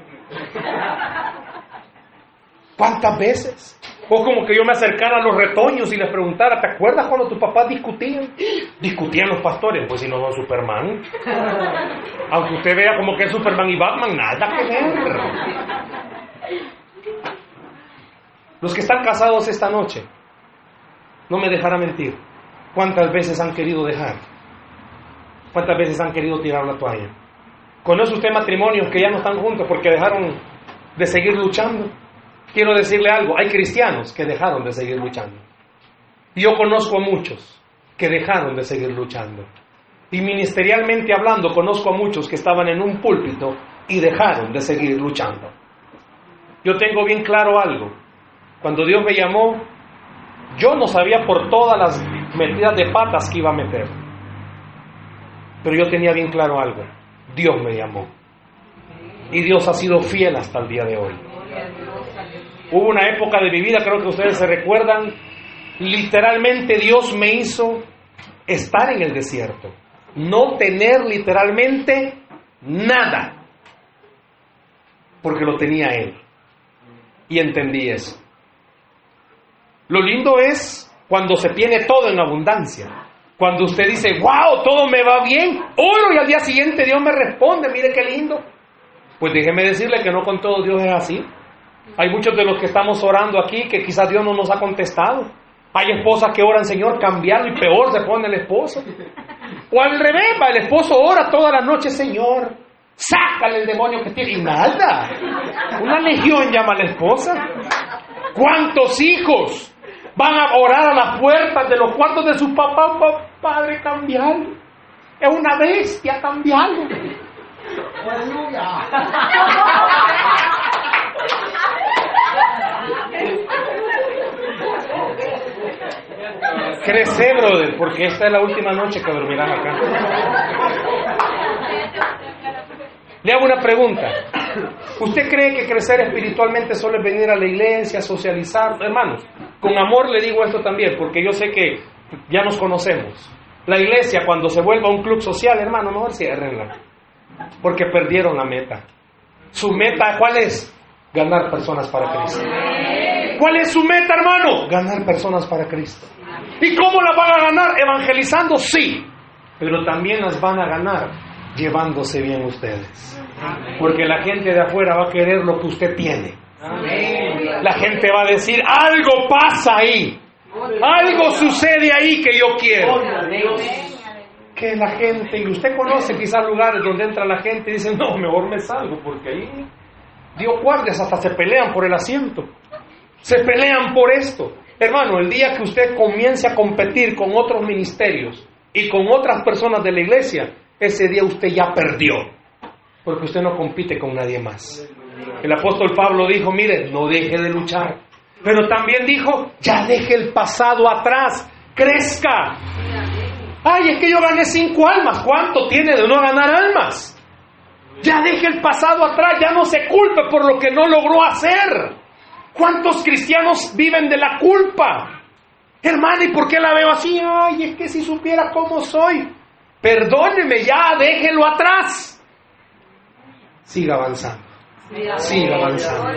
Speaker 2: ¿Cuántas veces? O como que yo me acercara a los retoños y les preguntara, ¿te acuerdas cuando tus papás discutían? Discutían los pastores, pues si no son Superman. Aunque usted vea como que es Superman y Batman, nada que ver. Los que están casados esta noche, no me dejará mentir, ¿cuántas veces han querido dejar? ¿Cuántas veces han querido tirar la toalla? ¿Conoce usted matrimonios que ya no están juntos porque dejaron de seguir luchando? Quiero decirle algo, hay cristianos que dejaron de seguir luchando. Yo conozco a muchos que dejaron de seguir luchando. Y ministerialmente hablando, conozco a muchos que estaban en un púlpito y dejaron de seguir luchando. Yo tengo bien claro algo. Cuando Dios me llamó, yo no sabía por todas las metidas de patas que iba a meter. Pero yo tenía bien claro algo. Dios me llamó. Y Dios ha sido fiel hasta el día de hoy. Hubo una época de mi vida, creo que ustedes se recuerdan, literalmente Dios me hizo estar en el desierto, no tener literalmente nada, porque lo tenía Él. Y entendí eso. Lo lindo es cuando se tiene todo en abundancia. Cuando usted dice, wow, todo me va bien, oro y al día siguiente Dios me responde, mire qué lindo. Pues déjeme decirle que no con todo Dios es así. Hay muchos de los que estamos orando aquí que quizás Dios no nos ha contestado. Hay esposas que oran, Señor, cambiarlo y peor se pone el esposo. O al revés, el esposo ora toda la noche, Señor, sácale el demonio que tiene. Y nada. Una legión llama a la esposa. ¿Cuántos hijos van a orar a las puertas de los cuartos de su papá? Padre, cambiarlo. Es una bestia, cambiarlo. Crece, brother, porque esta es la última noche que dormirán acá. Le hago una pregunta. ¿Usted cree que crecer espiritualmente solo es venir a la iglesia, socializar? Hermanos, con amor le digo esto también, porque yo sé que ya nos conocemos. La iglesia, cuando se vuelva un club social, hermano, mejor ciérrenla. Porque perdieron la meta. ¿Su meta cuál es? Ganar personas para Cristo. ¿Cuál es su meta, hermano? Ganar personas para Cristo. ¿Y cómo las van a ganar? Evangelizando, sí. Pero también las van a ganar llevándose bien ustedes. Porque la gente de afuera va a querer lo que usted tiene. La gente va a decir, algo pasa ahí. Algo sucede ahí que yo quiero. Que la gente, y usted conoce quizás lugares donde entra la gente y dice, no, mejor me salgo porque ahí Dios guardias hasta se pelean por el asiento. Se pelean por esto. Hermano, el día que usted comience a competir con otros ministerios y con otras personas de la iglesia, ese día usted ya perdió, porque usted no compite con nadie más. El apóstol Pablo dijo, mire, no deje de luchar, pero también dijo, ya deje el pasado atrás, crezca. Ay, es que yo gané cinco almas, ¿cuánto tiene de no ganar almas? Ya deje el pasado atrás, ya no se culpe por lo que no logró hacer. ¿Cuántos cristianos viven de la culpa? Hermana, ¿y por qué la veo así? Ay, es que si supiera cómo soy. Perdóneme ya, déjelo atrás. Siga avanzando. Siga avanzando.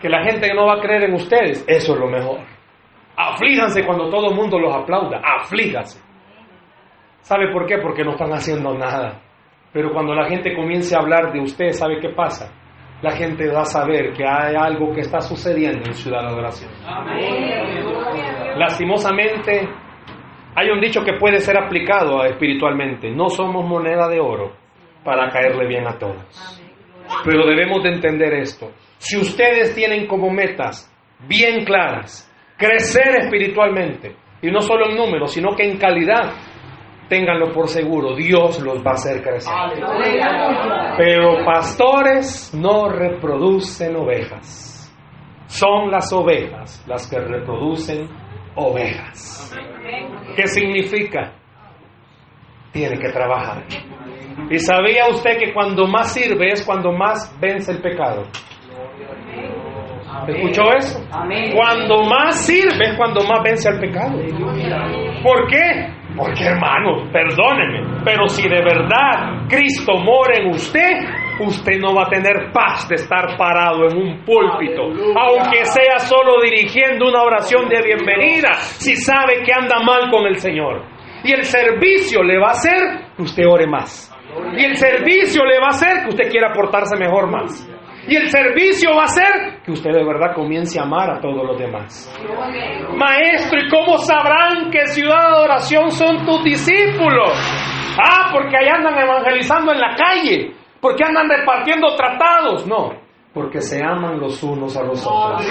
Speaker 2: Que la gente no va a creer en ustedes, eso es lo mejor. Aflíjanse cuando todo el mundo los aplauda. Aflíjanse. ¿Sabe por qué? Porque no están haciendo nada. Pero cuando la gente comience a hablar de usted, ¿sabe qué pasa? La gente va a saber que hay algo que está sucediendo en Ciudad de Adoración. Lastimosamente, hay un dicho que puede ser aplicado espiritualmente. No somos moneda de oro para caerle bien a todos. Pero debemos de entender esto. Si ustedes tienen como metas bien claras, crecer espiritualmente, y no solo en número, sino que en calidad, ténganlo por seguro, Dios los va a hacer crecer. Pero pastores no reproducen ovejas. Son las ovejas las que reproducen ovejas. ¿Qué significa? Tiene que trabajar. ¿Y sabía usted que cuando más sirve es cuando más vence el pecado? ¿Escuchó eso? Cuando más sirve es cuando más vence al pecado. ¿Por qué? Porque hermanos, perdónenme, pero si de verdad Cristo mora en usted, usted no va a tener paz de estar parado en un púlpito, aunque sea solo dirigiendo una oración de bienvenida, si sabe que anda mal con el Señor. Y el servicio le va a hacer que usted ore más. Y el servicio le va a hacer que usted quiera portarse mejor más. Y el servicio va a ser que usted de verdad comience a amar a todos los demás. Maestro, ¿y cómo sabrán que ciudad de oración son tus discípulos? Ah, porque ahí andan evangelizando en la calle, porque andan repartiendo tratados. No, porque se aman los unos a los otros.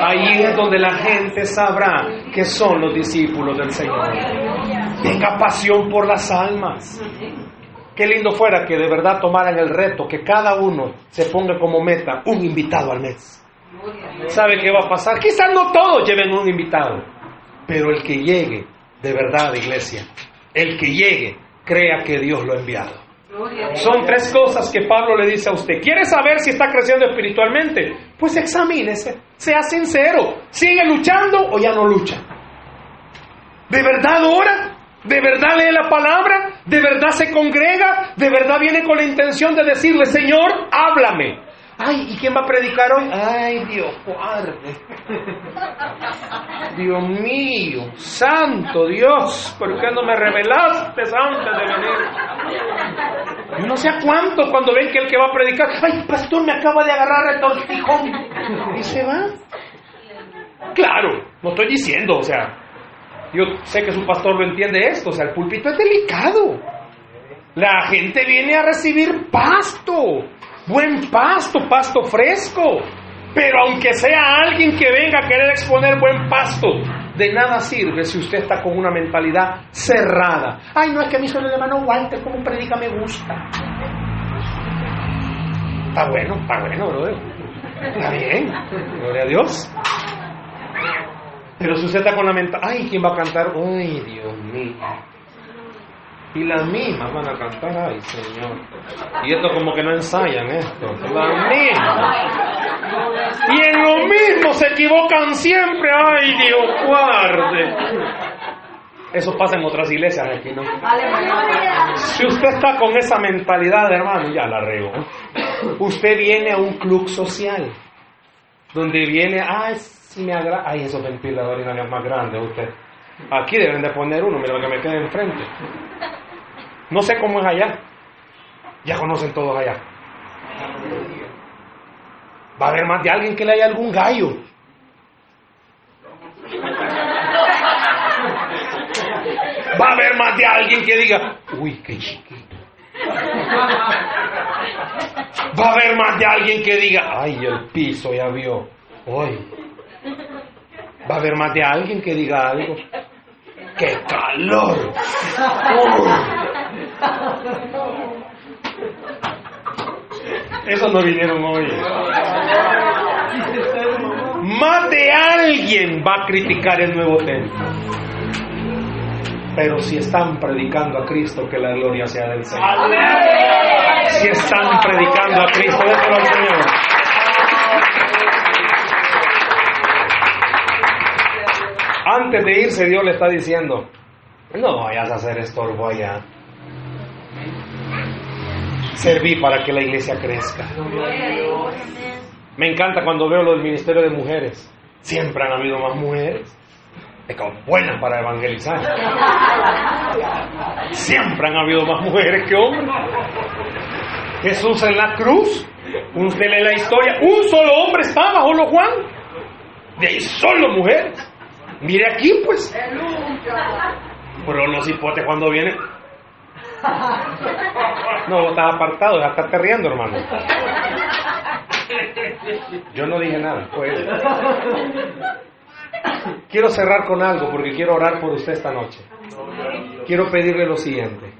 Speaker 2: Ahí es donde la gente sabrá que son los discípulos del Señor. Tenga pasión por las almas. Qué lindo fuera que de verdad tomaran el reto, que cada uno se ponga como meta un invitado al mes. ¿Sabe qué va a pasar? Quizás no todos lleven un invitado, pero el que llegue de verdad, iglesia, el que llegue, crea que Dios lo ha enviado. Son tres cosas que Pablo le dice a usted. ¿Quiere saber si está creciendo espiritualmente? Pues examínese, sea sincero. ¿Sigue luchando o ya no lucha? ¿De verdad ora? ¿De verdad lee la palabra? ¿De verdad se congrega? ¿De verdad viene con la intención de decirle, Señor, háblame? Ay, ¿y quién va a predicar hoy? Ay, Dios, guarde. Dios mío, santo Dios, ¿por qué no me revelaste antes de venir? Yo no sé a cuánto cuando ven que el que va a predicar, ay, pastor, me acaba de agarrar el tortijón. Y se va. Claro, no estoy diciendo, o sea, yo sé que su pastor lo entiende esto, o sea, el púlpito es delicado. La gente viene a recibir pasto, buen pasto, pasto fresco. Pero aunque sea alguien que venga a querer exponer buen pasto, de nada sirve si usted está con una mentalidad cerrada. Ay, no es que a mí solo el hermano Walter como predica me gusta. Está bueno, está bueno, brother. Está bien, gloria a Dios. Pero está con la mentalidad, ay, ¿quién va a cantar? Ay, Dios mío. Y las mismas van a cantar, ay Señor. Y esto como que no ensayan esto. Las mismas. Y en lo mismo se equivocan siempre, ay Dios guarde. Eso pasa en otras iglesias aquí, ¿no? Si usted está con esa mentalidad, hermano, ya la rego. Usted viene a un club social. Donde viene, ay, si me agrada. Ay, esos ventiladores más grandes, usted. Aquí deben de poner uno, mira lo que me queda enfrente. No sé cómo es allá. Ya conocen todos allá. Va a haber más de alguien que le haya algún gallo. Va a haber más de alguien que diga, uy, qué chiquito. Va a haber más de alguien que diga, ay, el piso ya vio. Uy. Va a haber más de alguien que diga algo. ¡Qué calor! Uy. Esos no vinieron hoy. Más de alguien va a criticar el nuevo templo. Pero si están predicando a Cristo, que la gloria sea del Señor. Si están predicando a Cristo, déjalo al Señor. Antes de irse, Dios le está diciendo, no vayas a hacer estorbo allá. Serví para que la iglesia crezca. Me encanta cuando veo lo del ministerio de mujeres. Siempre han habido más mujeres. Es como buenas para evangelizar. Siempre han habido más mujeres que hombres. Jesús en la cruz, usted lee la historia, un solo hombre estaba, solo Juan. De ahí solo mujeres. Mire aquí, pues. Pero los hipotes cuando vienen. No, estás apartado, ya estás riendo, hermano. Yo no dije nada. Pues. Quiero cerrar con algo porque quiero orar por usted esta noche. Quiero pedirle lo siguiente.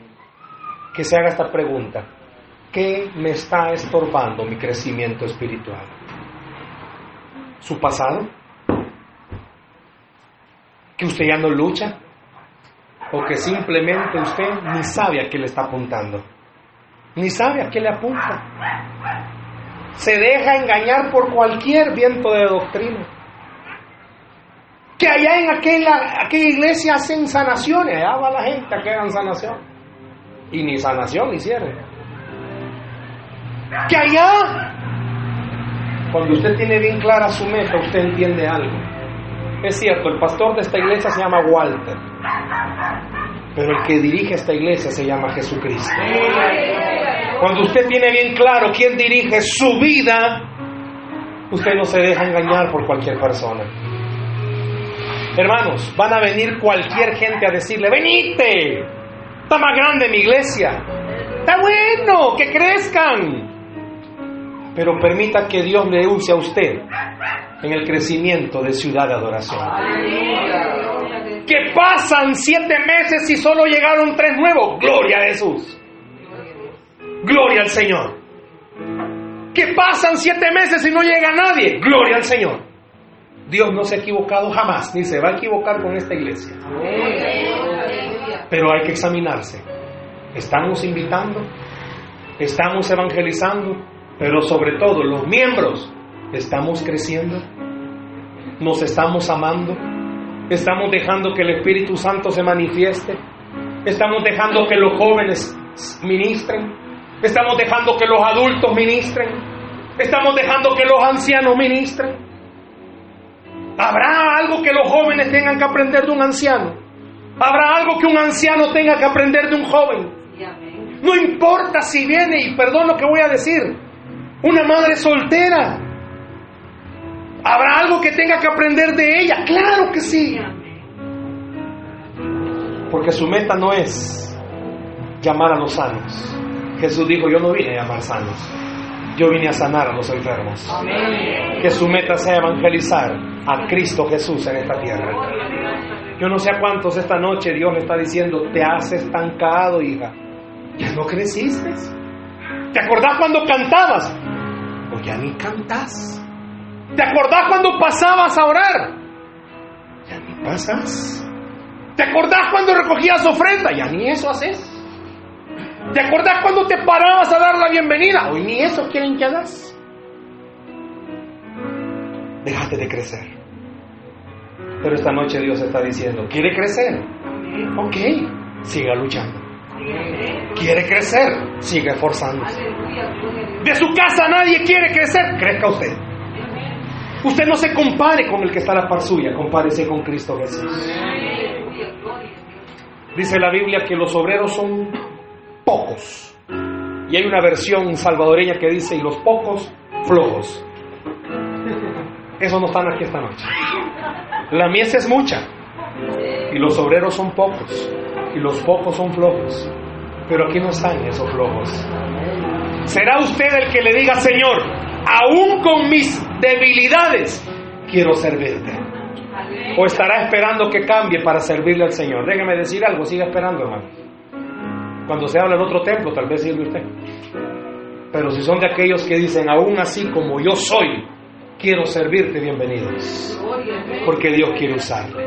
Speaker 2: Que se haga esta pregunta. ¿Qué me está estorbando mi crecimiento espiritual? ¿Su pasado? ¿Que usted ya no lucha? ¿O que simplemente usted ni sabe a qué le está apuntando? Ni sabe a qué le apunta. Se deja engañar por cualquier viento de doctrina. Que allá en aquella, aquella iglesia hacen sanaciones. Allá va la gente a que hagan sanación. Y ni sanación hicieron. Que allá, cuando usted tiene bien clara su meta, usted entiende algo. Es cierto, el pastor de esta iglesia se llama Walter, pero el que dirige esta iglesia se llama Jesucristo. Cuando usted tiene bien claro quién dirige su vida, usted no se deja engañar por cualquier persona. Hermanos, van a venir cualquier gente a decirle, venite, está más grande mi iglesia, está bueno, que crezcan. Pero permita que Dios le use a usted en el crecimiento de ciudad de adoración. Que pasan siete meses y solo llegaron tres nuevos. Gloria a Jesús. Gloria al Señor. Que pasan siete meses y no llega nadie. Gloria al Señor. Dios no se ha equivocado jamás, ni se va a equivocar con esta iglesia. Pero hay que examinarse. ¿Estamos invitando? Estamos evangelizando, pero sobre todo los miembros estamos creciendo. Nos estamos amando. Estamos dejando que el Espíritu Santo se manifieste. Estamos dejando que los jóvenes ministren. Estamos dejando que los adultos ministren. Estamos dejando que los ancianos ministren. ¿Habrá algo que los jóvenes tengan que aprender de un anciano? ¿Habrá algo que un anciano tenga que aprender de un joven? No importa si viene, y perdón lo que voy a decir, una madre soltera. ¿Habrá algo que tenga que aprender de ella? Claro que sí. Porque su meta no es llamar a los sanos. Jesús dijo, yo no vine a llamar sanos, yo vine a sanar a los enfermos. Que su meta sea evangelizar a Cristo Jesús en esta tierra. Yo no sé a cuántos esta noche Dios le está diciendo, te has estancado, hija. Ya no creciste. ¿Te acordás cuando cantabas? O ya ni cantas. ¿Te acordás cuando pasabas a orar? Ya ni pasas. ¿Te acordás cuando recogías ofrenda? Ya ni eso haces. ¿Te acordás cuando te parabas a dar la bienvenida? Hoy ni eso quieren que hagas. Déjate de crecer. Pero esta noche Dios está diciendo, ¿quiere crecer? Ok, siga luchando. ¿Quiere crecer? Siga esforzándose. De su casa nadie quiere crecer, crezca usted. Usted no se compare con el que está a la par suya, compárese con Cristo Jesús. Dice la Biblia que los obreros son pocos. Y hay una versión salvadoreña que dice, y los pocos flojos. Esos no están aquí esta noche. La mies es mucha. Y los obreros son pocos. Y los pocos son flojos. Pero aquí no están esos flojos. Será usted el que le diga, Señor, aún con mis debilidades, quiero servirte. O estará esperando que cambie para servirle al Señor. Déjeme decir algo, siga esperando, hermano. Cuando se habla en otro templo, tal vez sirve usted. Pero si son de aquellos que dicen, aún así como yo soy, quiero servirte, bienvenidos. Porque Dios quiere usarle.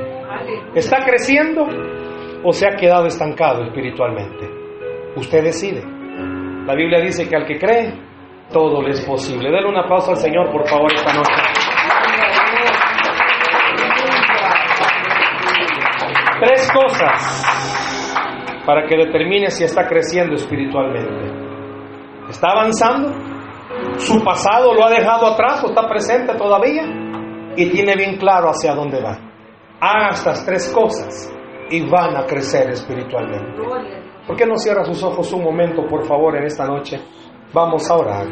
Speaker 2: ¿Está creciendo o se ha quedado estancado espiritualmente? Usted decide. La Biblia dice que al que cree, todo le es posible. Denle un aplauso al Señor, por favor, esta noche. Tres cosas para que determine si está creciendo espiritualmente. ¿Está avanzando? ¿Su pasado lo ha dejado atrás o está presente todavía? Y tiene bien claro hacia dónde va. Haga estas tres cosas y van a crecer espiritualmente. ¿Por qué no cierra sus ojos un momento, por favor, en esta noche? Vamos a orar.